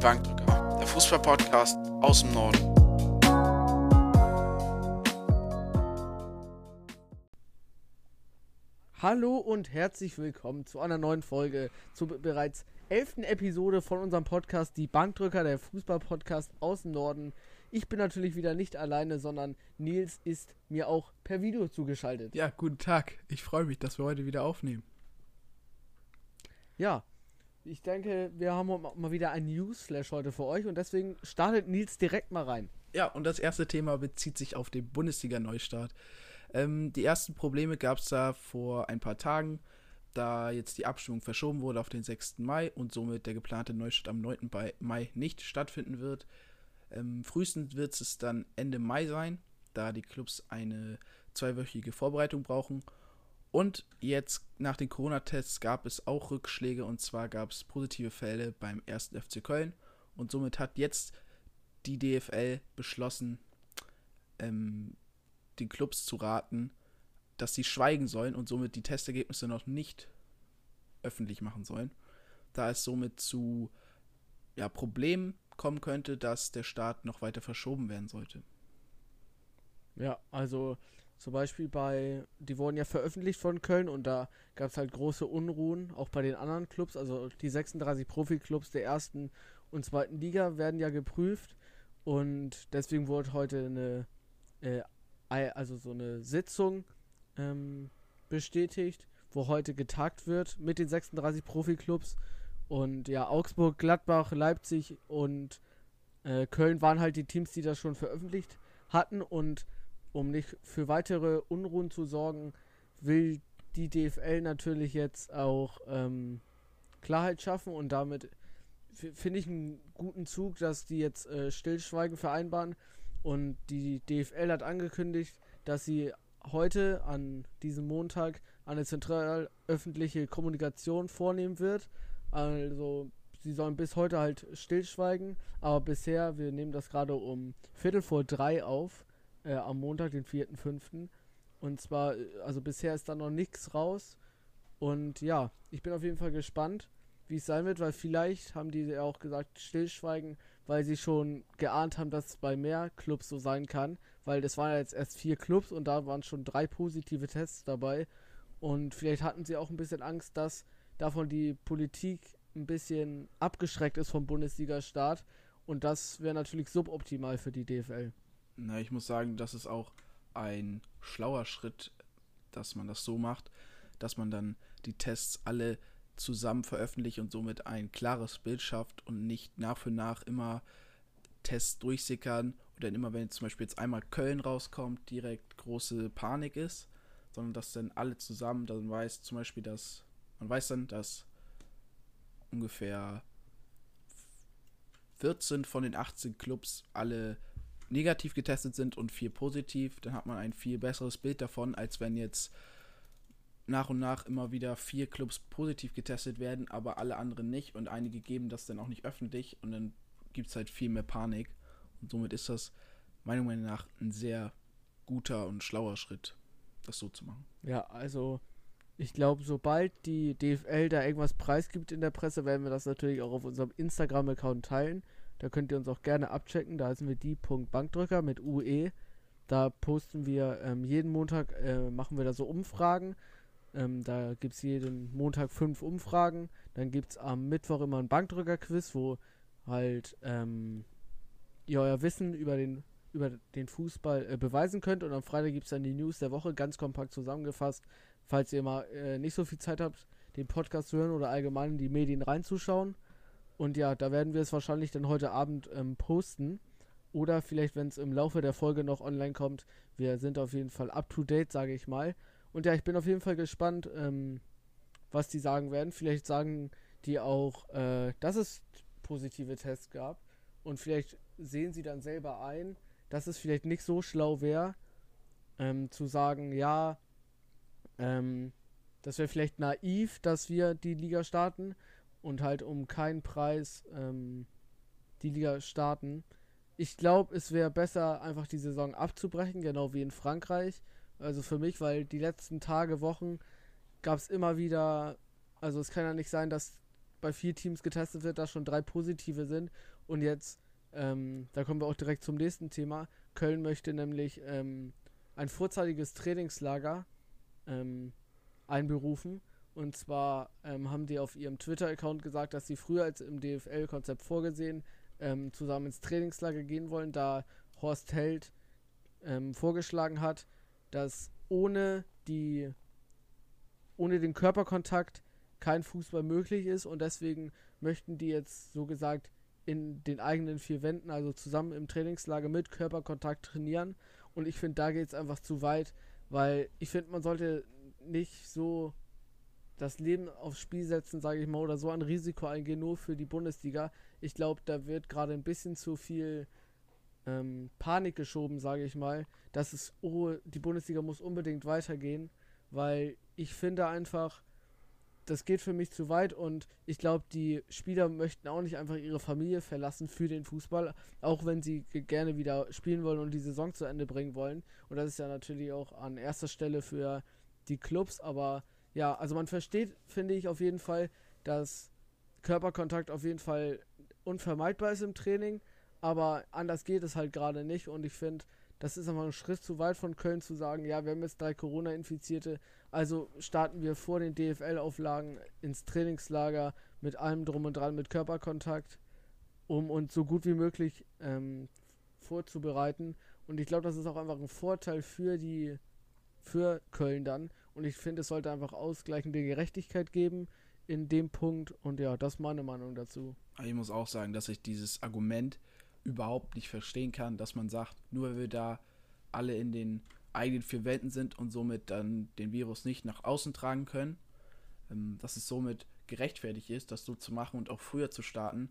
Bankdrücker, der Fußballpodcast aus dem Norden. Hallo und herzlich willkommen zu einer neuen Folge, zur bereits elften Episode von unserem Podcast Die Bankdrücker, der Fußballpodcast aus dem Norden. Ich bin natürlich wieder nicht alleine, sondern Nils ist mir auch per Video zugeschaltet. Ja, guten Tag. Ich freue mich, dass wir heute wieder aufnehmen. Ja, ich denke, wir haben mal wieder ein Newsflash heute für euch und deswegen startet Nils direkt mal rein. Ja, und das erste Thema bezieht sich auf den Bundesliga-Neustart. Ähm, die ersten Probleme gab es da vor ein paar Tagen, da jetzt die Abstimmung verschoben wurde auf den 6. Mai und somit der geplante Neustart am 9. Mai nicht stattfinden wird. Ähm, frühestens wird es dann Ende Mai sein, da die Clubs eine zweiwöchige Vorbereitung brauchen. Und jetzt nach den Corona-Tests gab es auch Rückschläge. Und zwar gab es positive Fälle beim ersten FC Köln. Und somit hat jetzt die DFL beschlossen, ähm, den Clubs zu raten, dass sie schweigen sollen und somit die Testergebnisse noch nicht öffentlich machen sollen, da es somit zu ja, Problemen kommen könnte, dass der Start noch weiter verschoben werden sollte. Ja, also zum Beispiel bei, die wurden ja veröffentlicht von Köln und da gab es halt große Unruhen, auch bei den anderen Clubs, also die 36 Profi-Clubs der ersten und zweiten Liga werden ja geprüft. Und deswegen wurde heute eine, äh, also so eine Sitzung ähm, bestätigt, wo heute getagt wird mit den 36 Profi-Clubs und ja, Augsburg, Gladbach, Leipzig und äh, Köln waren halt die Teams, die das schon veröffentlicht hatten. Und um nicht für weitere Unruhen zu sorgen, will die DFL natürlich jetzt auch ähm, Klarheit schaffen und damit finde ich einen guten Zug, dass die jetzt äh, Stillschweigen vereinbaren. Und die DFL hat angekündigt, dass sie heute an diesem Montag eine zentral öffentliche Kommunikation vornehmen wird also, sie sollen bis heute halt stillschweigen, aber bisher, wir nehmen das gerade um Viertel vor drei auf, äh, am Montag, den 4.5. Und zwar, äh, also bisher ist da noch nichts raus. Und ja, ich bin auf jeden Fall gespannt, wie es sein wird, weil vielleicht haben die ja auch gesagt, stillschweigen, weil sie schon geahnt haben, dass es bei mehr Clubs so sein kann. Weil das waren ja jetzt erst vier Clubs und da waren schon drei positive Tests dabei. Und vielleicht hatten sie auch ein bisschen Angst, dass davon die Politik ein bisschen abgeschreckt ist vom Bundesliga-Start. Und das wäre natürlich suboptimal für die DFL. Na, ich muss sagen, das ist auch ein schlauer Schritt, dass man das so macht, dass man dann die Tests alle zusammen veröffentlicht und somit ein klares Bild schafft und nicht nach für nach immer Tests durchsickern oder immer, wenn zum Beispiel jetzt einmal Köln rauskommt, direkt große Panik ist, sondern dass dann alle zusammen dann weiß, zum Beispiel, dass man weiß dann, dass ungefähr 14 von den 18 Clubs alle negativ getestet sind und vier positiv. Dann hat man ein viel besseres Bild davon, als wenn jetzt nach und nach immer wieder vier Clubs positiv getestet werden, aber alle anderen nicht. Und einige geben das dann auch nicht öffentlich und dann gibt es halt viel mehr Panik. Und somit ist das meiner Meinung nach ein sehr guter und schlauer Schritt, das so zu machen. Ja, also ich glaube, sobald die DFL da irgendwas preisgibt in der Presse, werden wir das natürlich auch auf unserem Instagram-Account teilen. Da könnt ihr uns auch gerne abchecken. Da sind wir die.bankdrücker mit UE. Da posten wir ähm, jeden Montag, äh, machen wir da so Umfragen. Ähm, da gibt es jeden Montag fünf Umfragen. Dann gibt es am Mittwoch immer ein Bankdrücker-Quiz, wo halt ähm, ihr euer Wissen über den, über den Fußball äh, beweisen könnt. Und am Freitag gibt es dann die News der Woche, ganz kompakt zusammengefasst falls ihr mal äh, nicht so viel Zeit habt, den Podcast zu hören oder allgemein in die Medien reinzuschauen. Und ja, da werden wir es wahrscheinlich dann heute Abend ähm, posten. Oder vielleicht, wenn es im Laufe der Folge noch online kommt. Wir sind auf jeden Fall up to date, sage ich mal. Und ja, ich bin auf jeden Fall gespannt, ähm, was die sagen werden. Vielleicht sagen die auch, äh, dass es positive Tests gab. Und vielleicht sehen sie dann selber ein, dass es vielleicht nicht so schlau wäre, ähm, zu sagen, ja, ähm, das wäre vielleicht naiv, dass wir die Liga starten und halt um keinen Preis ähm, die Liga starten. Ich glaube, es wäre besser, einfach die Saison abzubrechen, genau wie in Frankreich. Also für mich, weil die letzten Tage, Wochen gab es immer wieder, also es kann ja nicht sein, dass bei vier Teams getestet wird, dass schon drei positive sind. Und jetzt, ähm, da kommen wir auch direkt zum nächsten Thema. Köln möchte nämlich ähm, ein vorzeitiges Trainingslager ähm, einberufen. Und zwar ähm, haben die auf ihrem Twitter-Account gesagt, dass sie früher als im DFL-Konzept vorgesehen ähm, zusammen ins Trainingslager gehen wollen, da Horst Held ähm, vorgeschlagen hat, dass ohne die ohne den Körperkontakt kein Fußball möglich ist und deswegen möchten die jetzt so gesagt in den eigenen vier Wänden, also zusammen im Trainingslager mit Körperkontakt trainieren. Und ich finde, da geht es einfach zu weit, weil ich finde, man sollte nicht so das Leben aufs Spiel setzen, sage ich mal, oder so ein Risiko eingehen, nur für die Bundesliga. Ich glaube, da wird gerade ein bisschen zu viel ähm, Panik geschoben, sage ich mal, dass es, oh, die Bundesliga muss unbedingt weitergehen, weil ich finde einfach, das geht für mich zu weit und ich glaube, die Spieler möchten auch nicht einfach ihre Familie verlassen für den Fußball, auch wenn sie gerne wieder spielen wollen und die Saison zu Ende bringen wollen. Und das ist ja natürlich auch an erster Stelle für die Clubs, aber ja, also man versteht, finde ich auf jeden Fall, dass Körperkontakt auf jeden Fall unvermeidbar ist im Training, aber anders geht es halt gerade nicht und ich finde, das ist einfach ein Schritt zu weit von Köln zu sagen, ja, wir haben jetzt drei Corona-Infizierte, also starten wir vor den DFL-Auflagen ins Trainingslager mit allem drum und dran, mit Körperkontakt, um uns so gut wie möglich ähm, vorzubereiten. Und ich glaube, das ist auch einfach ein Vorteil für die, für Köln dann. Und ich finde, es sollte einfach ausgleichende Gerechtigkeit geben in dem Punkt. Und ja, das ist meine Meinung dazu. Ich muss auch sagen, dass ich dieses Argument überhaupt nicht verstehen kann, dass man sagt, nur weil wir da alle in den eigenen vier Welten sind und somit dann den Virus nicht nach außen tragen können, ähm, dass es somit gerechtfertigt ist, das so zu machen und auch früher zu starten.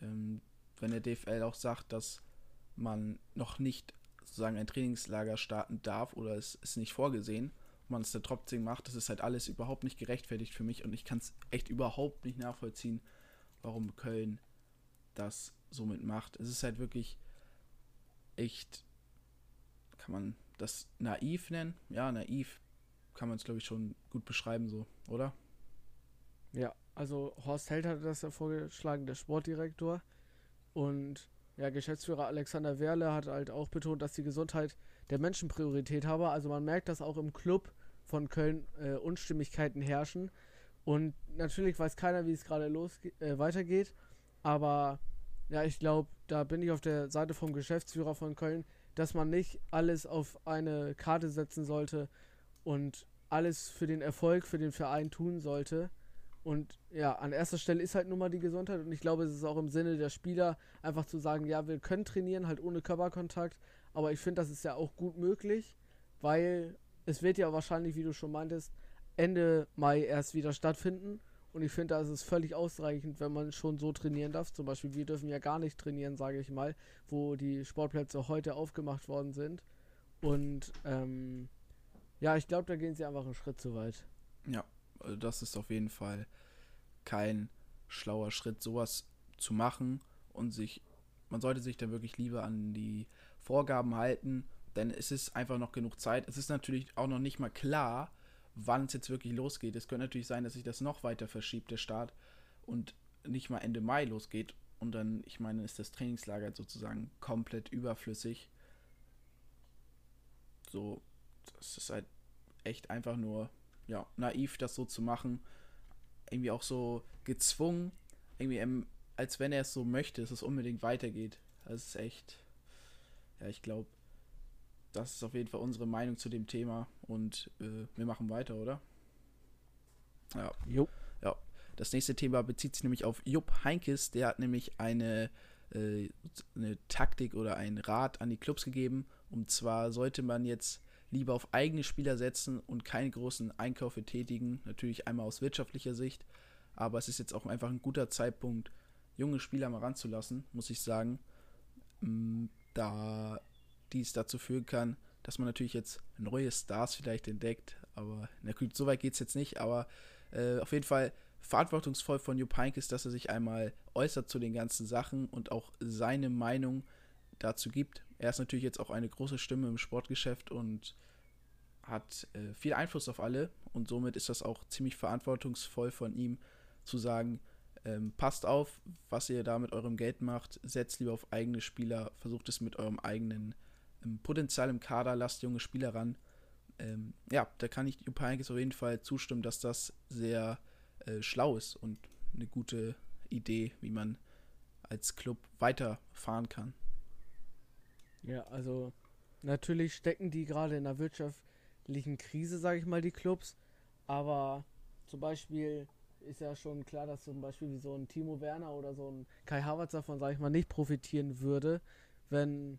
Ähm, wenn der DFL auch sagt, dass man noch nicht sozusagen ein Trainingslager starten darf oder es ist nicht vorgesehen, man es dann trotzdem macht, das ist halt alles überhaupt nicht gerechtfertigt für mich und ich kann es echt überhaupt nicht nachvollziehen, warum Köln das somit macht. Es ist halt wirklich echt, kann man das naiv nennen? Ja, naiv kann man es, glaube ich, schon gut beschreiben, so, oder? Ja, also Horst Held hatte das ja vorgeschlagen, der Sportdirektor. Und ja, Geschäftsführer Alexander Werle hat halt auch betont, dass die Gesundheit der Menschen Priorität habe. Also man merkt, dass auch im Club von Köln äh, Unstimmigkeiten herrschen. Und natürlich weiß keiner, wie es gerade äh, weitergeht. Aber ja, ich glaube, da bin ich auf der Seite vom Geschäftsführer von Köln, dass man nicht alles auf eine Karte setzen sollte und alles für den Erfolg, für den Verein tun sollte. Und ja, an erster Stelle ist halt nun mal die Gesundheit und ich glaube, es ist auch im Sinne der Spieler, einfach zu sagen, ja, wir können trainieren, halt ohne Körperkontakt, aber ich finde, das ist ja auch gut möglich, weil es wird ja wahrscheinlich, wie du schon meintest, Ende Mai erst wieder stattfinden und ich finde, da ist es völlig ausreichend, wenn man schon so trainieren darf. Zum Beispiel, wir dürfen ja gar nicht trainieren, sage ich mal, wo die Sportplätze heute aufgemacht worden sind. Und ähm, ja, ich glaube, da gehen sie einfach einen Schritt zu weit. Ja, das ist auf jeden Fall kein schlauer Schritt, sowas zu machen und sich, man sollte sich da wirklich lieber an die Vorgaben halten, denn es ist einfach noch genug Zeit. Es ist natürlich auch noch nicht mal klar, wann es jetzt wirklich losgeht. Es könnte natürlich sein, dass sich das noch weiter verschiebt, der Start, und nicht mal Ende Mai losgeht. Und dann, ich meine, ist das Trainingslager sozusagen komplett überflüssig. So, das ist halt echt einfach nur, ja, naiv, das so zu machen. Irgendwie auch so gezwungen, irgendwie, als wenn er es so möchte, dass es unbedingt weitergeht. Das ist echt, ja, ich glaube, das ist auf jeden Fall unsere Meinung zu dem Thema und äh, wir machen weiter, oder? Ja. Jo. Ja. Das nächste Thema bezieht sich nämlich auf Jupp Heinkes. Der hat nämlich eine, äh, eine Taktik oder einen Rat an die Clubs gegeben. Und zwar sollte man jetzt lieber auf eigene Spieler setzen und keine großen Einkäufe tätigen. Natürlich einmal aus wirtschaftlicher Sicht. Aber es ist jetzt auch einfach ein guter Zeitpunkt, junge Spieler mal ranzulassen, muss ich sagen. Mm, da dies dazu führen kann, dass man natürlich jetzt neue Stars vielleicht entdeckt. Aber na gut, so weit geht es jetzt nicht. Aber äh, auf jeden Fall verantwortungsvoll von Jupp Heynckes, dass er sich einmal äußert zu den ganzen Sachen und auch seine Meinung dazu gibt. Er ist natürlich jetzt auch eine große Stimme im Sportgeschäft und hat äh, viel Einfluss auf alle und somit ist das auch ziemlich verantwortungsvoll von ihm zu sagen, Ähm, passt auf, was ihr da mit eurem Geld macht. Setzt lieber auf eigene Spieler. Versucht es mit eurem eigenen ähm, Potenzial im Kader. Lasst junge Spieler ran. Ähm, ja, da kann ich Jupp Heynckes auf jeden Fall zustimmen, dass das sehr äh, schlau ist und eine gute Idee, wie man als Club weiterfahren kann. Ja, also natürlich stecken die gerade in einer wirtschaftlichen Krise, sage ich mal, die Clubs. Aber zum Beispiel ist ja schon klar, dass zum Beispiel wie so ein Timo Werner oder so ein Kai Havertz davon, sage ich mal, nicht profitieren würde, wenn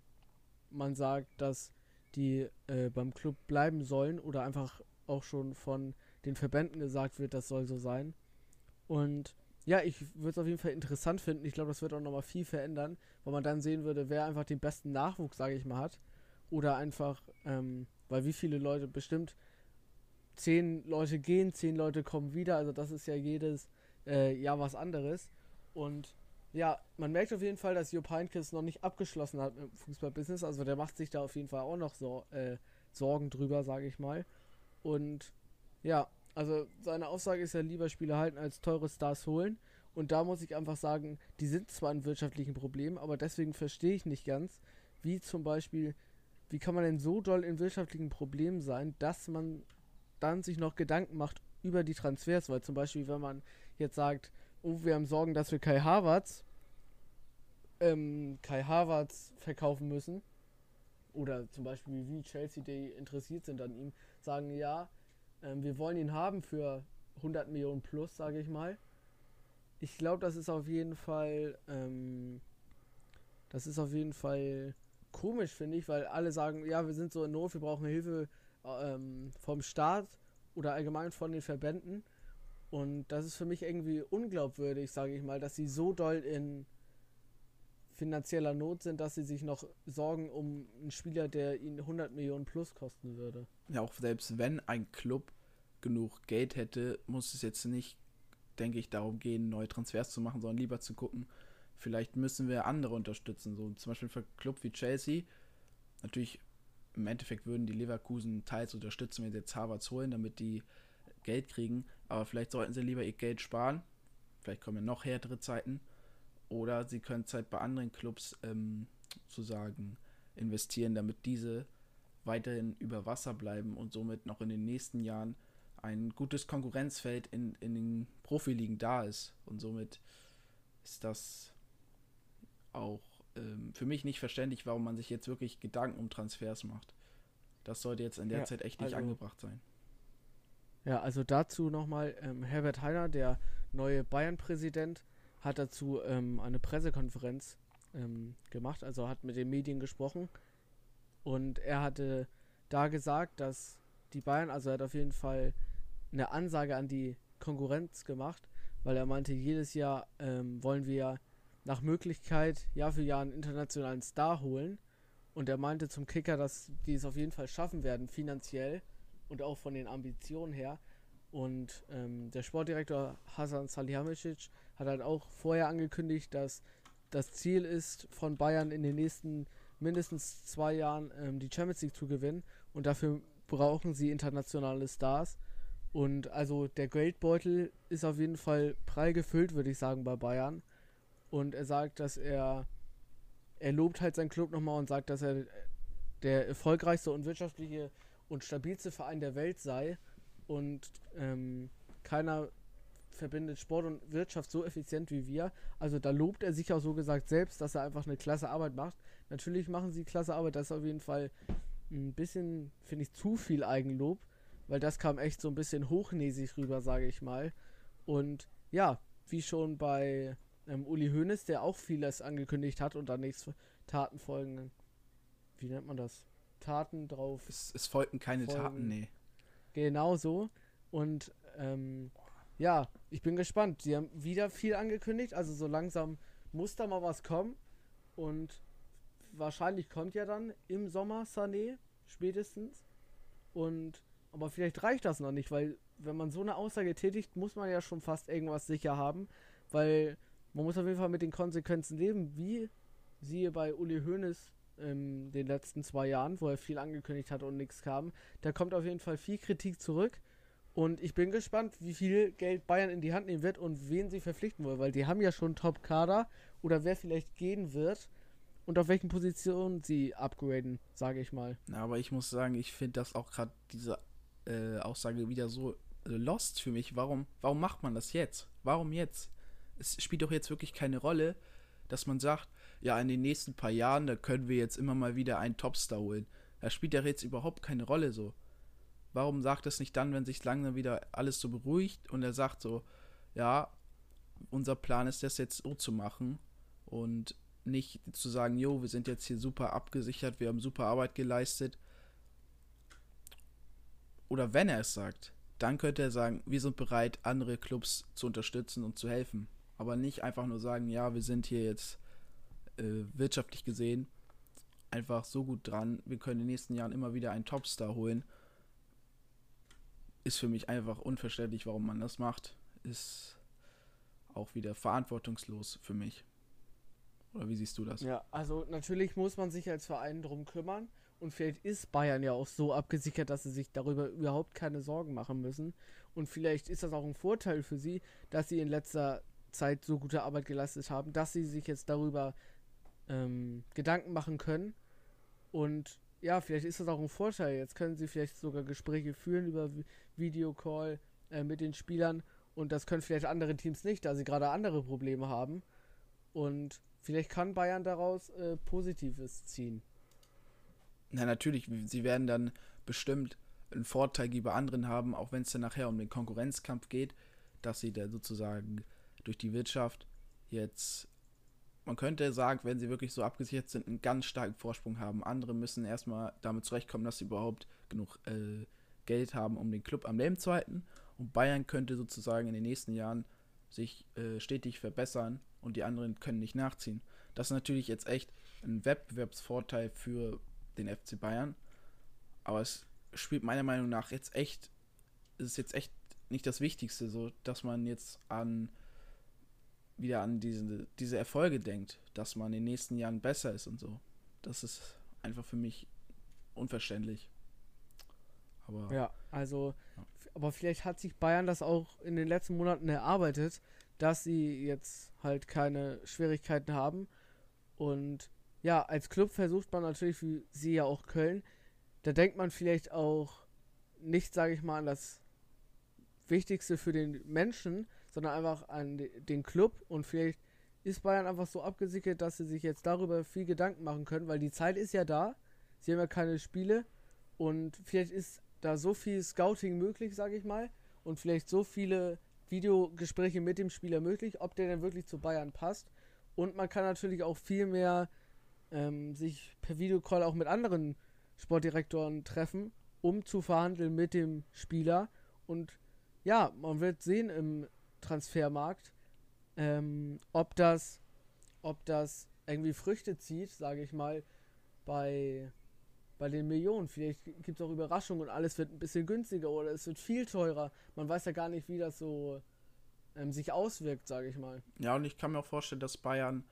man sagt, dass die äh, beim Club bleiben sollen oder einfach auch schon von den Verbänden gesagt wird, das soll so sein. Und ja, ich würde es auf jeden Fall interessant finden. Ich glaube, das wird auch nochmal viel verändern, weil man dann sehen würde, wer einfach den besten Nachwuchs, sage ich mal, hat. Oder einfach, ähm, weil wie viele Leute bestimmt zehn Leute gehen, zehn Leute kommen wieder. Also das ist ja jedes äh, Jahr was anderes. Und ja, man merkt auf jeden Fall, dass Jupp Heynckes noch nicht abgeschlossen hat mit dem Fußballbusiness. Also der macht sich da auf jeden Fall auch noch so äh, Sorgen drüber, sage ich mal. Und ja, also seine Aussage ist ja lieber Spieler halten als teure Stars holen. Und da muss ich einfach sagen, die sind zwar in wirtschaftlichen Problemen, aber deswegen verstehe ich nicht ganz, wie zum Beispiel, wie kann man denn so doll in wirtschaftlichen Problemen sein, dass man dann sich noch Gedanken macht über die Transfers, weil zum Beispiel, wenn man jetzt sagt, oh, wir haben Sorgen, dass wir Kai Havertz, ähm, Kai Havertz verkaufen müssen, oder zum Beispiel wie Chelsea, die interessiert sind an ihm, sagen, ja, ähm, wir wollen ihn haben für 100 Millionen plus, sage ich mal. Ich glaube, das ist auf jeden Fall, ähm, das ist auf jeden Fall komisch, finde ich, weil alle sagen, ja, wir sind so in Not, wir brauchen Hilfe ähm, vom Staat oder allgemein von den Verbänden. Und das ist für mich irgendwie unglaubwürdig, sage ich mal, dass sie so doll in finanzieller Not sind, dass sie sich noch sorgen um einen Spieler, der ihnen 100 Millionen plus kosten würde. Ja, auch selbst wenn ein Club genug Geld hätte, muss es jetzt nicht, denke ich, darum gehen, neue Transfers zu machen, sondern lieber zu gucken, vielleicht müssen wir andere unterstützen. So zum Beispiel für einen Club wie Chelsea. Natürlich, im Endeffekt würden die Leverkusen teils unterstützen, wenn sie jetzt Harvards holen, damit die Geld kriegen. Aber vielleicht sollten sie lieber ihr Geld sparen. Vielleicht kommen ja noch härtere Zeiten. Oder sie können es halt bei anderen Clubs ähm, sozusagen investieren, damit diese weiterhin über Wasser bleiben und somit noch in den nächsten Jahren ein gutes Konkurrenzfeld in, in den Profiligen da ist. Und somit ist das auch ähm, für mich nicht verständlich, warum man sich jetzt wirklich Gedanken um Transfers macht. Das sollte jetzt in der ja, Zeit echt nicht also, angebracht sein. Ja, also dazu nochmal, ähm, Herbert Heiner, der neue Bayern-Präsident, hat dazu ähm, eine Pressekonferenz ähm, gemacht, also hat mit den Medien gesprochen. Und er hatte da gesagt, dass die Bayern, also er hat auf jeden Fall eine Ansage an die Konkurrenz gemacht, weil er meinte, jedes Jahr ähm, wollen wir nach Möglichkeit Jahr für Jahr einen internationalen Star holen. Und er meinte zum Kicker, dass die es auf jeden Fall schaffen werden, finanziell und auch von den Ambitionen her. Und ähm, der Sportdirektor Hasan Salihamidzic hat halt auch vorher angekündigt, dass das Ziel ist, von Bayern in den nächsten mindestens zwei Jahren ähm, die Champions League zu gewinnen. Und dafür brauchen sie internationale Stars. Und also der Geldbeutel ist auf jeden Fall prall gefüllt, würde ich sagen, bei Bayern. Und er sagt, dass er, er lobt halt seinen Club nochmal und sagt, dass er der erfolgreichste und wirtschaftliche und stabilste Verein der Welt sei. Und ähm, keiner verbindet Sport und Wirtschaft so effizient wie wir. Also da lobt er sich auch so gesagt selbst, dass er einfach eine klasse Arbeit macht. Natürlich machen sie klasse Arbeit, das ist auf jeden Fall ein bisschen, finde ich, zu viel Eigenlob weil das kam echt so ein bisschen hochnäsig rüber, sage ich mal. Und ja, wie schon bei ähm, Uli Hoeneß, der auch vieles angekündigt hat und dann nichts Taten folgen. Wie nennt man das? Taten drauf. Es, es folgten keine folgen. Taten, nee. Genau so. Und ähm, ja, ich bin gespannt. Sie haben wieder viel angekündigt, also so langsam muss da mal was kommen. Und wahrscheinlich kommt ja dann im Sommer Sané spätestens. Und aber vielleicht reicht das noch nicht, weil wenn man so eine Aussage tätigt, muss man ja schon fast irgendwas sicher haben, weil man muss auf jeden Fall mit den Konsequenzen leben, wie siehe bei Uli Hoeneß in den letzten zwei Jahren, wo er viel angekündigt hat und nichts kam. Da kommt auf jeden Fall viel Kritik zurück Und ich bin gespannt, wie viel Geld Bayern in die Hand nehmen wird und wen sie verpflichten wollen, weil die haben ja schon Top-Kader oder wer vielleicht gehen wird und auf welchen Positionen sie upgraden, sage ich mal. Ja, aber ich muss sagen, ich finde das auch gerade diese äh, Aussage wieder so lost für mich. Warum, warum macht man das jetzt? Warum jetzt? Es spielt doch jetzt wirklich keine Rolle, dass man sagt, ja, in den nächsten paar Jahren, da können wir jetzt immer mal wieder einen Topstar holen. Das spielt ja jetzt überhaupt keine Rolle so. Warum sagt es nicht dann, wenn sich langsam wieder alles so beruhigt und er sagt so, ja, unser Plan ist das jetzt so zu machen und nicht zu sagen, jo, wir sind jetzt hier super abgesichert, wir haben super Arbeit geleistet. Oder wenn er es sagt, dann könnte er sagen, wir sind bereit, andere Clubs zu unterstützen und zu helfen. Aber nicht einfach nur sagen, ja, wir sind hier jetzt äh, wirtschaftlich gesehen einfach so gut dran, wir können in den nächsten Jahren immer wieder einen Topstar holen. Ist für mich einfach unverständlich, warum man das macht. Ist auch wieder verantwortungslos für mich. Oder wie siehst du das? Ja, also natürlich muss man sich als Verein drum kümmern. Und vielleicht ist Bayern ja auch so abgesichert, dass sie sich darüber überhaupt keine Sorgen machen müssen. Und vielleicht ist das auch ein Vorteil für sie, dass sie in letzter Zeit so gute Arbeit geleistet haben, dass sie sich jetzt darüber ähm, Gedanken machen können. Und ja, vielleicht ist das auch ein Vorteil. Jetzt können sie vielleicht sogar Gespräche führen über Videocall äh, mit den Spielern. Und das können vielleicht andere Teams nicht, da sie gerade andere Probleme haben. Und vielleicht kann Bayern daraus äh, Positives ziehen. Na, natürlich, sie werden dann bestimmt einen Vorteil gegenüber anderen haben, auch wenn es dann nachher um den Konkurrenzkampf geht, dass sie da sozusagen durch die Wirtschaft jetzt man könnte sagen, wenn sie wirklich so abgesichert sind, einen ganz starken Vorsprung haben. Andere müssen erstmal damit zurechtkommen, dass sie überhaupt genug äh, Geld haben, um den Club am Leben zu halten. Und Bayern könnte sozusagen in den nächsten Jahren sich äh, stetig verbessern und die anderen können nicht nachziehen. Das ist natürlich jetzt echt ein Wettbewerbsvorteil für den FC Bayern. Aber es spielt meiner Meinung nach jetzt echt, es ist jetzt echt nicht das Wichtigste, so dass man jetzt an wieder an diese, diese Erfolge denkt, dass man in den nächsten Jahren besser ist und so. Das ist einfach für mich unverständlich. Aber ja, also, ja. aber vielleicht hat sich Bayern das auch in den letzten Monaten erarbeitet, dass sie jetzt halt keine Schwierigkeiten haben. Und ja, als Club versucht man natürlich, wie sie ja auch Köln, da denkt man vielleicht auch nicht, sage ich mal, an das Wichtigste für den Menschen, sondern einfach an den Club und vielleicht ist Bayern einfach so abgesickert, dass sie sich jetzt darüber viel Gedanken machen können, weil die Zeit ist ja da. Sie haben ja keine Spiele und vielleicht ist da so viel Scouting möglich, sage ich mal, und vielleicht so viele Videogespräche mit dem Spieler möglich, ob der denn wirklich zu Bayern passt. Und man kann natürlich auch viel mehr ähm, sich per Videocall auch mit anderen Sportdirektoren treffen, um zu verhandeln mit dem Spieler. Und ja, man wird sehen im Transfermarkt. Ähm, ob das, ob das irgendwie Früchte zieht, sage ich mal, bei, bei den Millionen. Vielleicht gibt es auch Überraschungen und alles wird ein bisschen günstiger oder es wird viel teurer. Man weiß ja gar nicht, wie das so ähm, sich auswirkt, sage ich mal. Ja, und ich kann mir auch vorstellen, dass Bayern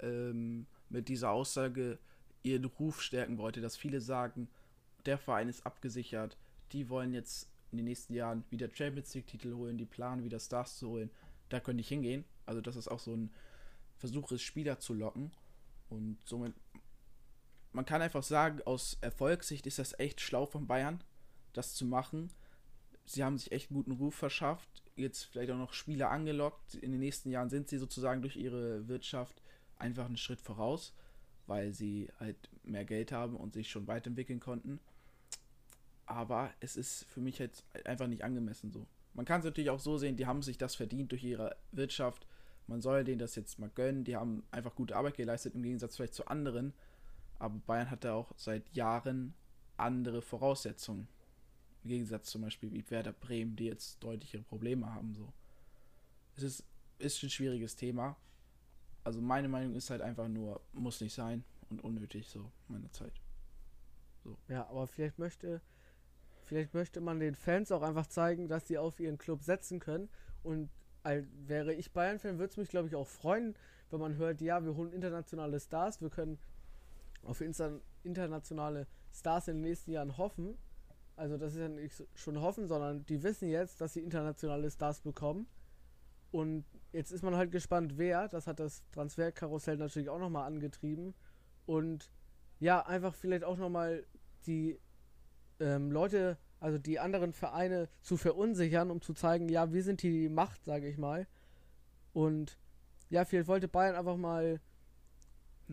ähm, mit dieser Aussage ihren Ruf stärken wollte, dass viele sagen, der Verein ist abgesichert, die wollen jetzt in den nächsten Jahren wieder Champions League-Titel holen, die planen wieder Stars zu holen. Da könnte ich hingehen. Also das ist auch so ein Versuch ist, Spieler zu locken. Und somit, man kann einfach sagen, aus Erfolgssicht ist das echt schlau von Bayern, das zu machen. Sie haben sich echt einen guten Ruf verschafft, jetzt vielleicht auch noch Spieler angelockt. In den nächsten Jahren sind sie sozusagen durch ihre Wirtschaft einfach einen Schritt voraus, weil sie halt mehr Geld haben und sich schon weiterentwickeln konnten aber es ist für mich jetzt einfach nicht angemessen so. Man kann es natürlich auch so sehen, die haben sich das verdient durch ihre Wirtschaft. Man soll denen das jetzt mal gönnen. Die haben einfach gute Arbeit geleistet, im Gegensatz vielleicht zu anderen. Aber Bayern hat da auch seit Jahren andere Voraussetzungen. Im Gegensatz zum Beispiel wie Werder Bremen, die jetzt deutlichere Probleme haben. So. Es ist, ist ein schwieriges Thema. Also meine Meinung ist halt einfach nur, muss nicht sein und unnötig, so meine Zeit. So. Ja, aber vielleicht möchte Vielleicht möchte man den Fans auch einfach zeigen, dass sie auf ihren Club setzen können. Und als wäre ich Bayern-Fan, würde es mich, glaube ich, auch freuen, wenn man hört, ja, wir holen internationale Stars, wir können auf internationale Stars in den nächsten Jahren hoffen. also das ist ja nicht schon hoffen, sondern die wissen jetzt, dass sie internationale Stars bekommen. Und jetzt ist man halt gespannt, wer. Das hat das Transferkarussell natürlich auch nochmal angetrieben. Und ja, einfach vielleicht auch nochmal die ähm, Leute, also die anderen Vereine zu verunsichern, um zu zeigen, ja, wir sind die Macht, sage ich mal. Und ja, vielleicht wollte Bayern einfach mal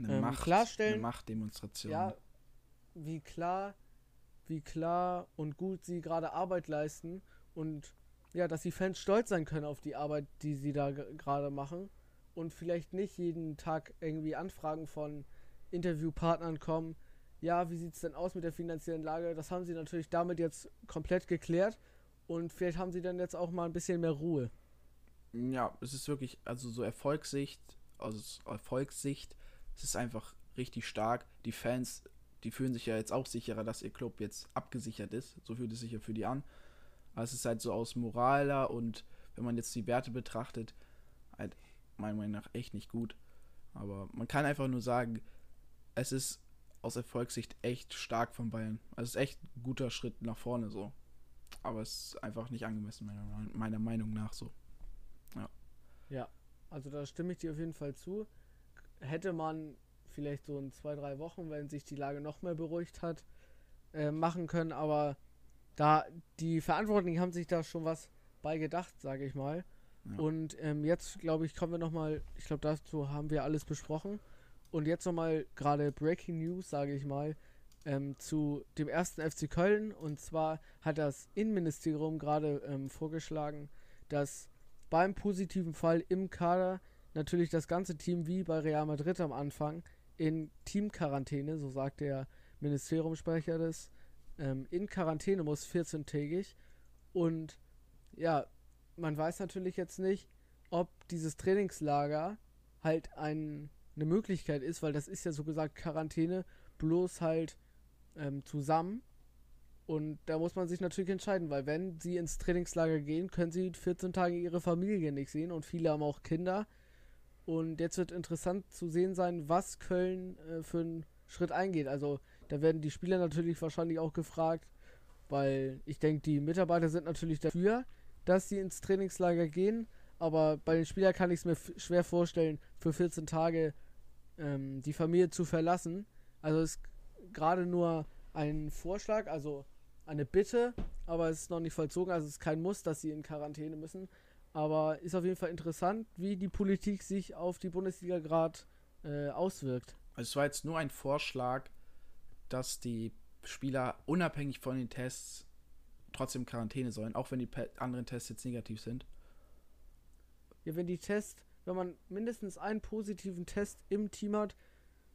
Eine Ähm, Macht, klarstellen- Eine Machtdemonstration. ja, wie klar, wie klar und gut sie gerade Arbeit leisten und ja, dass die Fans stolz sein können auf die Arbeit, die sie da ge- gerade machen und vielleicht nicht jeden Tag irgendwie Anfragen von Interviewpartnern kommen. Ja, wie sieht es denn aus mit der finanziellen Lage? Das haben sie natürlich damit jetzt komplett geklärt und vielleicht haben sie dann jetzt auch mal ein bisschen mehr Ruhe. Ja, es ist wirklich, also so Erfolgssicht, also aus Erfolgssicht, es ist einfach richtig stark. Die Fans, die fühlen sich ja jetzt auch sicherer, dass ihr Club jetzt abgesichert ist. So fühlt es sich ja für die an. Aber es ist halt so aus moraler und wenn man jetzt die Werte betrachtet, halt meiner Meinung nach echt nicht gut. Aber man kann einfach nur sagen, es ist aus Erfolgssicht echt stark von Bayern. Also es ist echt ein guter Schritt nach vorne so. Aber es ist einfach nicht angemessen, meiner, Meinung nach so. Also da stimme ich dir auf jeden Fall zu. Hätte man vielleicht so in zwei, drei Wochen, wenn sich die Lage noch mehr beruhigt hat, äh, machen können, aber da die Verantwortlichen haben sich da schon was bei gedacht, sage ich mal. Ja. Und ähm, jetzt, glaube ich, kommen wir nochmal, ich glaube, dazu haben wir alles besprochen. Und jetzt nochmal gerade Breaking News, sage ich mal, ähm, zu dem ersten FC Köln. Und zwar hat das Innenministerium gerade ähm, vorgeschlagen, dass beim positiven Fall im Kader natürlich das ganze Team wie bei Real Madrid am Anfang in Teamquarantäne, so sagt der Ministeriumssprecher das, ähm, in Quarantäne muss 14-tägig. Und ja, man weiß natürlich jetzt nicht, ob dieses Trainingslager halt ein, eine Möglichkeit ist, weil das ist ja so gesagt Quarantäne, bloß halt ähm, zusammen. Und da muss man sich natürlich entscheiden, weil wenn sie ins Trainingslager gehen, können sie 14 Tage ihre Familie nicht sehen und viele haben auch Kinder. Und jetzt wird interessant zu sehen sein, was Köln äh, für einen Schritt eingeht. Also da werden die Spieler natürlich wahrscheinlich auch gefragt, weil ich denke, die Mitarbeiter sind natürlich dafür, dass sie ins Trainingslager gehen. Aber bei den Spielern kann ich es mir schwer vorstellen, für 14 Tage ähm, die Familie zu verlassen. Also es ist gerade nur ein Vorschlag, also eine Bitte, aber es ist noch nicht vollzogen, also es ist kein Muss, dass sie in Quarantäne müssen. Aber ist auf jeden Fall interessant, wie die Politik sich auf die Bundesliga gerade äh, auswirkt. Also es war jetzt nur ein Vorschlag, dass die Spieler unabhängig von den Tests trotzdem Quarantäne sollen, auch wenn die anderen Tests jetzt negativ sind. Ja, wenn die Test, wenn man mindestens einen positiven Test im Team hat,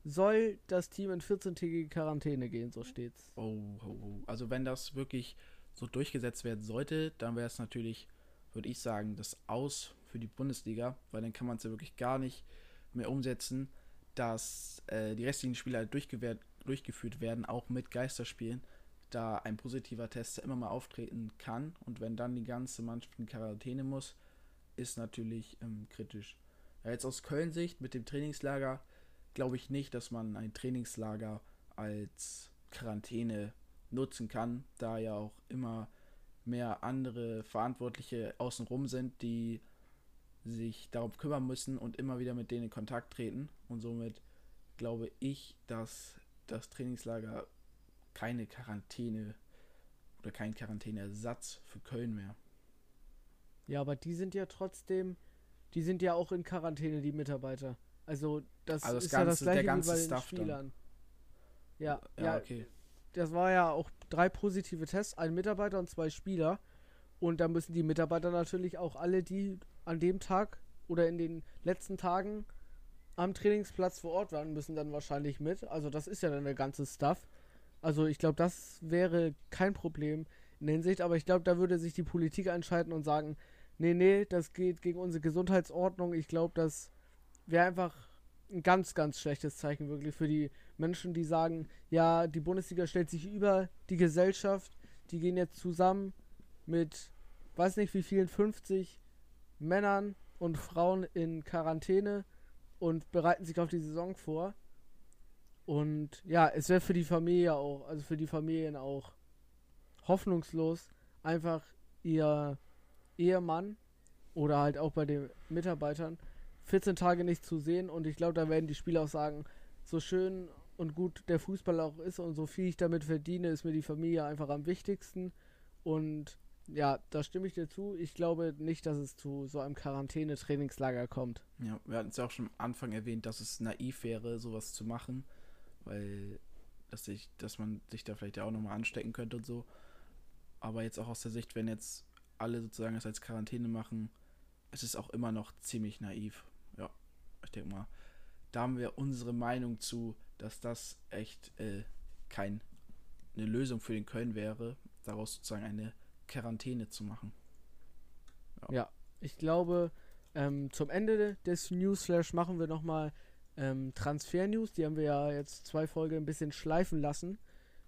soll das Team in 14-tägige Quarantäne gehen, so steht's. Oh, oh, oh. Also wenn das wirklich so durchgesetzt werden sollte, dann wäre es natürlich, würde ich sagen, das Aus für die Bundesliga, weil dann kann man es ja wirklich gar nicht mehr umsetzen, dass äh, die restlichen Spiele halt durchgeführt werden, auch mit Geisterspielen, da ein positiver Test immer mal auftreten kann und wenn dann die ganze Mannschaft in Quarantäne muss, ist natürlich ähm, kritisch. Ja, jetzt aus Köln-Sicht mit dem Trainingslager glaube ich nicht, dass man ein Trainingslager als Quarantäne nutzen kann, da ja auch immer mehr andere Verantwortliche außenrum sind, die sich darum kümmern müssen und immer wieder mit denen in Kontakt treten. Und somit glaube ich, dass das Trainingslager keine Quarantäne oder kein Quarantäneersatz für Köln mehr. Ja, aber die sind ja trotzdem, die sind ja auch in Quarantäne, die Mitarbeiter. Also das Also das ist ja das ganze- der gleiche ganze wie bei den Staff dann. Spielern. Ja, Ja, ja, okay. Das war ja auch drei positive Tests, ein Mitarbeiter und zwei Spieler. Und da müssen die Mitarbeiter natürlich auch alle, die an dem Tag oder in den letzten Tagen am Trainingsplatz vor Ort waren, müssen dann wahrscheinlich mit. Also das ist ja dann der ganze Stuff. Also ich glaube, das wäre kein Problem in der Hinsicht, aber ich glaube, da würde sich die Politik entscheiden und sagen, nee, nee, das geht gegen unsere Gesundheitsordnung. Ich glaube, das wäre einfach ein ganz, ganz schlechtes Zeichen wirklich für die Menschen, die sagen, ja, die Bundesliga stellt sich über die Gesellschaft, die gehen jetzt zusammen mit, weiß nicht wie vielen, 50 Männern und Frauen in Quarantäne und bereiten sich auf die Saison vor. Und ja, es wäre für die Familie auch, also für die Familien auch hoffnungslos, einfach ihr Ehemann oder halt auch bei den Mitarbeitern 14 Tage nicht zu sehen und ich glaube, da werden die Spieler auch sagen, so schön und gut der Fußball auch ist und so viel ich damit verdiene, ist mir die Familie einfach am wichtigsten und ja, da stimme ich dir zu. Ich glaube nicht, dass es zu so einem Quarantäne-Trainingslager kommt. Ja, wir hatten es ja auch schon am Anfang erwähnt, dass es naiv wäre, sowas zu machen, weil dass, ich, dass man sich da vielleicht ja auch nochmal anstecken könnte und so. Aber jetzt auch aus der Sicht, wenn jetzt alle sozusagen es als Quarantäne machen, es ist auch immer noch ziemlich naiv. Ich denke mal, da haben wir unsere Meinung zu, dass das echt äh, keine Lösung für den Köln wäre, daraus sozusagen eine Quarantäne zu machen. Ja, ja ich glaube, ähm, zum Ende des Newsflash machen wir nochmal ähm, Transfer-News. Die haben wir ja jetzt zwei Folgen ein bisschen schleifen lassen.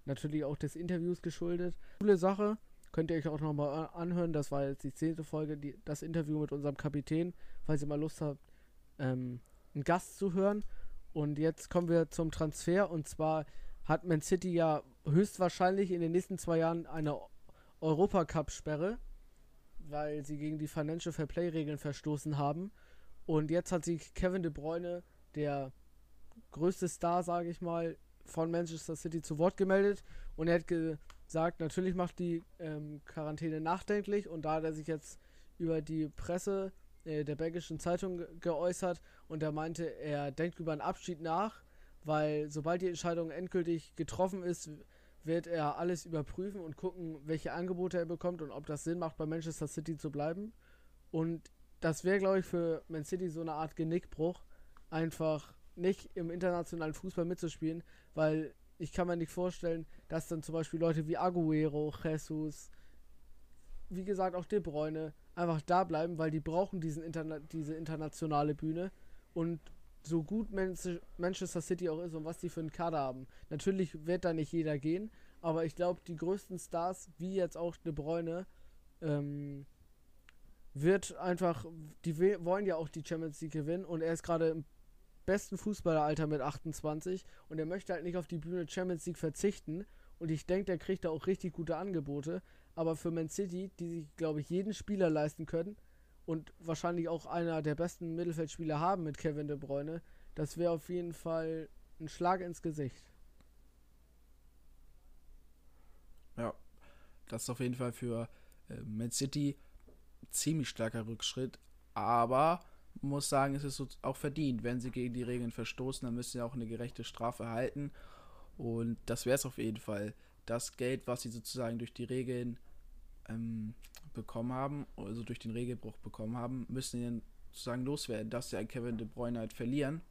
Natürlich auch des Interviews geschuldet. Coole Sache. Könnt ihr euch auch nochmal anhören. Das war jetzt die zehnte Folge, die, das Interview mit unserem Kapitän. Falls ihr mal Lust habt, ähm, einen Gast zu hören. Und jetzt kommen wir zum Transfer. Und zwar hat Man City ja höchstwahrscheinlich in den nächsten zwei Jahren eine Europacup-Sperre, weil sie gegen die Financial Fair Play-Regeln verstoßen haben. Und jetzt hat sich Kevin De Bruyne, der größte Star, sage ich mal, von Manchester City zu Wort gemeldet. Und er hat gesagt, natürlich macht die ähm, Quarantäne nachdenklich. Und da hat er sich jetzt über die Presse äh, der belgischen Zeitung geäußert. Und er meinte, er denkt über einen Abschied nach, weil sobald die Entscheidung endgültig getroffen ist, wird er alles überprüfen und gucken, welche Angebote er bekommt und ob das Sinn macht, bei Manchester City zu bleiben. Und das wäre, glaube ich, für Man City so eine Art Genickbruch, einfach nicht im internationalen Fußball mitzuspielen, weil ich kann mir nicht vorstellen, dass dann zum Beispiel Leute wie Aguero, Jesus, wie gesagt auch De Bruyne einfach da bleiben, weil die brauchen diesen Interna diese internationale Bühne und so gut Manchester City auch ist und was die für einen Kader haben. Natürlich wird da nicht jeder gehen, aber ich glaube, die größten Stars, wie jetzt auch De Bruyne, ähm, wird einfach, die wollen ja auch die Champions League gewinnen und er ist gerade im besten Fußballeralter mit 28 und er möchte halt nicht auf die Bühne Champions League verzichten und ich denke, der kriegt da auch richtig gute Angebote, aber für Man City, die sich, glaube ich, jeden Spieler leisten können, und wahrscheinlich auch einer der besten Mittelfeldspieler haben mit Kevin De Bruyne, das wäre auf jeden Fall ein Schlag ins Gesicht. Ja, das ist auf jeden Fall für äh, Man City ziemlich starker Rückschritt, aber muss sagen, es ist auch verdient. Wenn sie gegen die Regeln verstoßen, dann müssen sie auch eine gerechte Strafe erhalten. Und das wäre es auf jeden Fall. Das Geld, was sie sozusagen durch die Regeln ähm, bekommen haben, also durch den Regelbruch bekommen haben, müssen sie sozusagen loswerden, dass sie einen Kevin De Bruyne halt verlieren,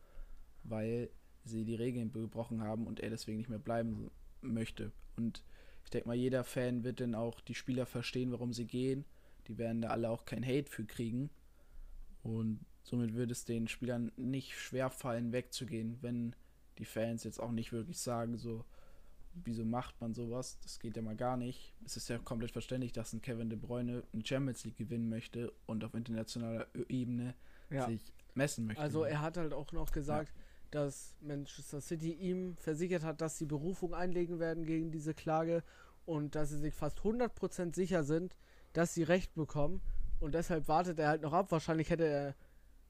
weil sie die Regeln gebrochen haben und er deswegen nicht mehr bleiben möchte. Und ich denke mal, jeder Fan wird dann auch die Spieler verstehen, warum sie gehen. Die werden da alle auch kein Hate für kriegen. Und somit würde es den Spielern nicht schwer fallen, wegzugehen, wenn die Fans jetzt auch nicht wirklich sagen, so, wieso macht man sowas? Das geht ja mal gar nicht. Es ist ja komplett verständlich, dass ein Kevin De Bruyne ein Champions League gewinnen möchte und auf internationaler Ebene ja. sich messen möchte. Also er hat halt auch noch gesagt, ja. dass Manchester City ihm versichert hat, dass sie Berufung einlegen werden gegen diese Klage und dass sie sich fast 100% sicher sind, dass sie Recht bekommen. Und deshalb wartet er halt noch ab. Wahrscheinlich hätte er,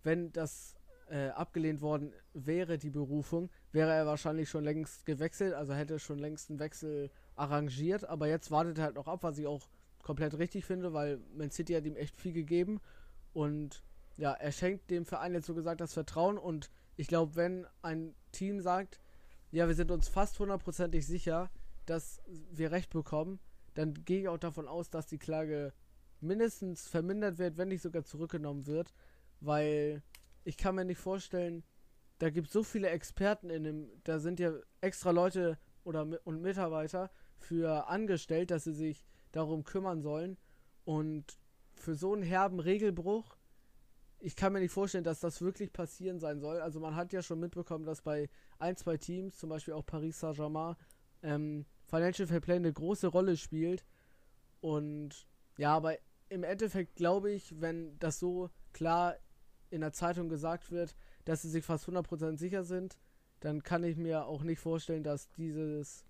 wenn das äh, abgelehnt worden wäre, die Berufung, wäre er wahrscheinlich schon längst gewechselt, also hätte schon längst einen Wechsel arrangiert, aber jetzt wartet er halt noch ab, was ich auch komplett richtig finde, weil Man City hat ihm echt viel gegeben und ja, er schenkt dem Verein jetzt so gesagt das Vertrauen und ich glaube, wenn ein Team sagt, ja, wir sind uns fast hundertprozentig sicher, dass wir Recht bekommen, dann gehe ich auch davon aus, dass die Klage mindestens vermindert wird, wenn nicht sogar zurückgenommen wird, weil ich kann mir nicht vorstellen, da gibt es so viele Experten in dem, da sind ja extra Leute oder und Mitarbeiter für angestellt, dass sie sich darum kümmern sollen. Und für so einen herben Regelbruch, ich kann mir nicht vorstellen, dass das wirklich passieren sein soll. Also man hat ja schon mitbekommen, dass bei ein, zwei Teams, zum Beispiel auch Paris Saint-Germain, ähm, Financial Fair Play eine große Rolle spielt. Und ja, aber im Endeffekt glaube ich, wenn das so klar in der Zeitung gesagt wird, dass sie sich fast 100% sicher sind, dann kann ich mir auch nicht vorstellen, dass dieses,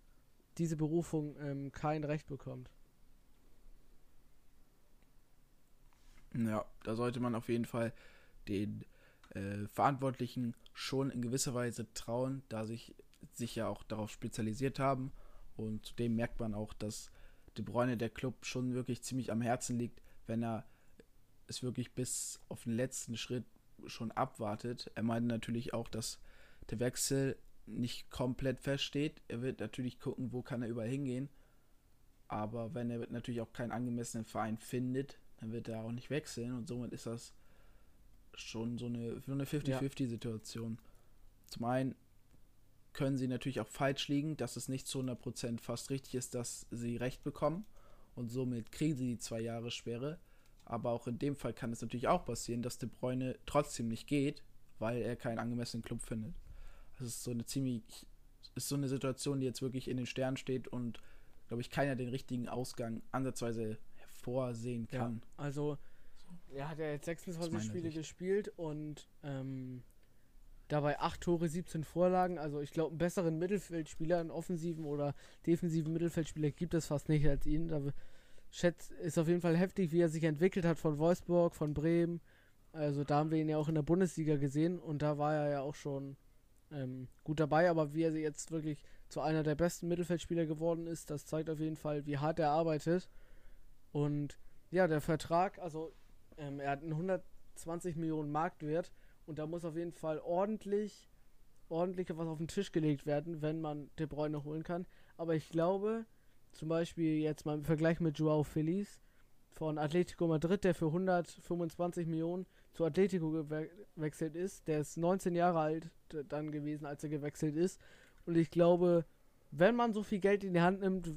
diese Berufung ähm, kein Recht bekommt. Ja, da sollte man auf jeden Fall den äh, Verantwortlichen schon in gewisser Weise trauen, da sich, sich ja auch darauf spezialisiert haben. Und zudem merkt man auch, dass De Bruyne der Club schon wirklich ziemlich am Herzen liegt, wenn er es wirklich bis auf den letzten Schritt schon abwartet. Er meinte natürlich auch, dass der Wechsel nicht komplett feststeht. Er wird natürlich gucken, wo kann er überall hingehen. Aber wenn er natürlich auch keinen angemessenen Verein findet, dann wird er auch nicht wechseln. Und somit ist das schon so eine, so eine 50-50-Situation. Zum einen können sie natürlich auch falsch liegen, dass es nicht zu 100% fast richtig ist, dass sie recht bekommen. Und somit kriegen sie die zwei Jahre Sperre. Aber auch in dem Fall kann es natürlich auch passieren, dass De Bruyne trotzdem nicht geht, weil er keinen angemessenen Club findet. Das ist so eine ziemlich, ist so eine Situation, die jetzt wirklich in den Sternen steht und, glaube ich, keiner den richtigen Ausgang ansatzweise hervorsehen kann. Ja, also, er hat ja jetzt 26 Spiele Sicht. gespielt und ähm, dabei 8 Tore, 17 Vorlagen. Also, ich glaube, einen besseren Mittelfeldspieler, einen offensiven oder defensiven Mittelfeldspieler gibt es fast nicht als ihn. Da schätzt, ist auf jeden Fall heftig, wie er sich entwickelt hat von Wolfsburg, von Bremen. Also, da haben wir ihn ja auch in der Bundesliga gesehen und da war er ja auch schon ähm, gut dabei, aber wie er jetzt wirklich zu einer der besten Mittelfeldspieler geworden ist, das zeigt auf jeden Fall, wie hart er arbeitet. Und ja, der Vertrag, also ähm, er hat einen 120 Millionen Marktwert und da muss auf jeden Fall ordentlich, ordentlich was auf den Tisch gelegt werden, wenn man De Bruyne holen kann. Aber ich glaube, zum Beispiel jetzt mal im Vergleich mit Joao Feliz von Atletico Madrid, der für 125 Millionen zu Atletico gewechselt ist. Der ist 19 Jahre alt dann gewesen, als er gewechselt ist. Und ich glaube, wenn man so viel Geld in die Hand nimmt,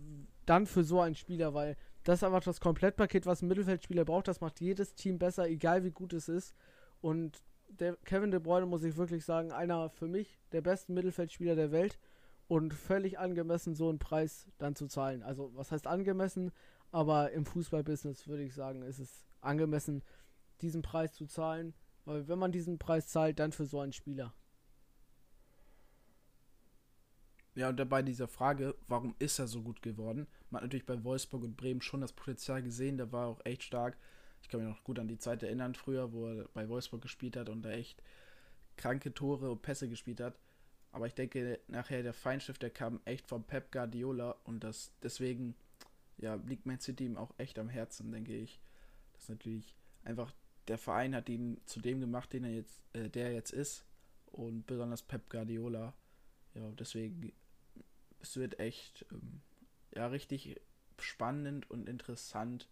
dann für so einen Spieler, weil das ist einfach das Komplettpaket, was ein Mittelfeldspieler braucht. Das macht jedes Team besser, egal wie gut es ist. Und der Kevin De Bruyne, muss ich wirklich sagen, einer für mich der besten Mittelfeldspieler der Welt und völlig angemessen, so einen Preis dann zu zahlen. Also, was heißt angemessen? Aber im Fußballbusiness würde ich sagen, ist es angemessen, diesen Preis zu zahlen. Weil wenn man diesen Preis zahlt, dann für so einen Spieler. Ja, und dabei dieser Frage, warum ist er so gut geworden? Man hat natürlich bei Wolfsburg und Bremen schon das Potenzial gesehen, der war auch echt stark. Ich kann mich noch gut an die Zeit erinnern, früher, wo er bei Wolfsburg gespielt hat und da echt kranke Tore und Pässe gespielt hat. Aber ich denke, nachher der Feinstift, der kam echt von Pep Guardiola und das deswegen ja, liegt Man City ihm auch echt am Herzen, denke ich. Das ist natürlich einfach der Verein hat ihn zu dem gemacht, den er jetzt, äh, der er jetzt ist. Und besonders Pep Guardiola. Ja, deswegen, es wird echt, ähm, ja, richtig spannend und interessant,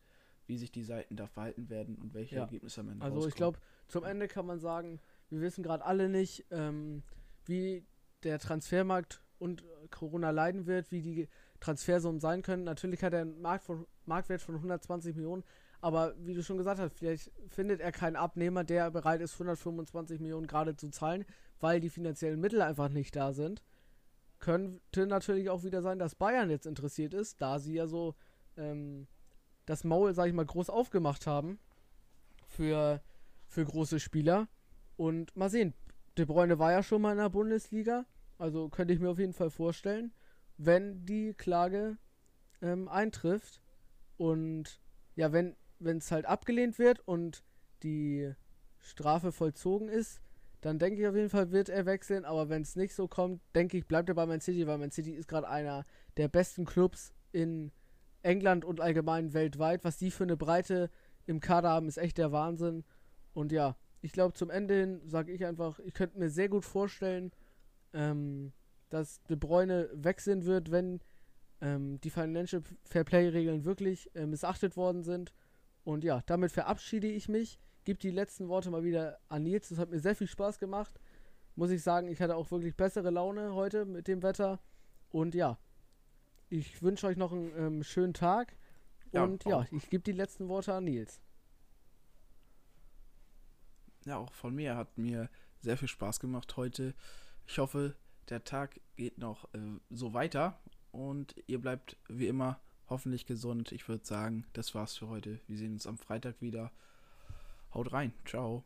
wie sich die Seiten da verhalten werden und welche ja. Ergebnisse am Ende Also rauskommen. ich glaube, zum Ende kann man sagen, wir wissen gerade alle nicht, ähm, wie der Transfermarkt und Corona leiden wird, wie die Transfersummen sein können. Natürlich hat er einen Markt von, Marktwert von 120 Millionen, aber wie du schon gesagt hast, vielleicht findet er keinen Abnehmer, der bereit ist, 125 Millionen gerade zu zahlen, weil die finanziellen Mittel einfach nicht da sind. Könnte natürlich auch wieder sein, dass Bayern jetzt interessiert ist, da sie ja so ähm, das Maul, sag ich mal, groß aufgemacht haben für, für große Spieler. Und mal sehen, De Bruyne war ja schon mal in der Bundesliga, also könnte ich mir auf jeden Fall vorstellen, wenn die Klage ähm, eintrifft und ja, wenn es halt abgelehnt wird und die Strafe vollzogen ist, dann denke ich auf jeden Fall wird er wechseln. Aber wenn es nicht so kommt, denke ich, bleibt er bei Man City, weil Man City ist gerade einer der besten Clubs in England und allgemein weltweit. Was die für eine Breite im Kader haben, ist echt der Wahnsinn. Und ja, ich glaube, zum Ende hin sage ich einfach, ich könnte mir sehr gut vorstellen, ähm, dass De Bruyne wechseln wird, wenn ähm, die Financial Fair Play Regeln wirklich äh, missachtet worden sind und ja, damit verabschiede ich mich. Gebe die letzten Worte mal wieder an Nils. Das hat mir sehr viel Spaß gemacht. Muss ich sagen, ich hatte auch wirklich bessere Laune heute mit dem Wetter. Und ja, ich wünsche euch noch einen ähm, schönen Tag. Und ja, ja ich gebe die letzten Worte an Nils. Ja, auch von mir hat mir sehr viel Spaß gemacht heute. Ich hoffe, der Tag geht noch äh, so weiter und ihr bleibt wie immer hoffentlich gesund. Ich würde sagen, das war's für heute. Wir sehen uns am Freitag wieder. Haut rein. Ciao.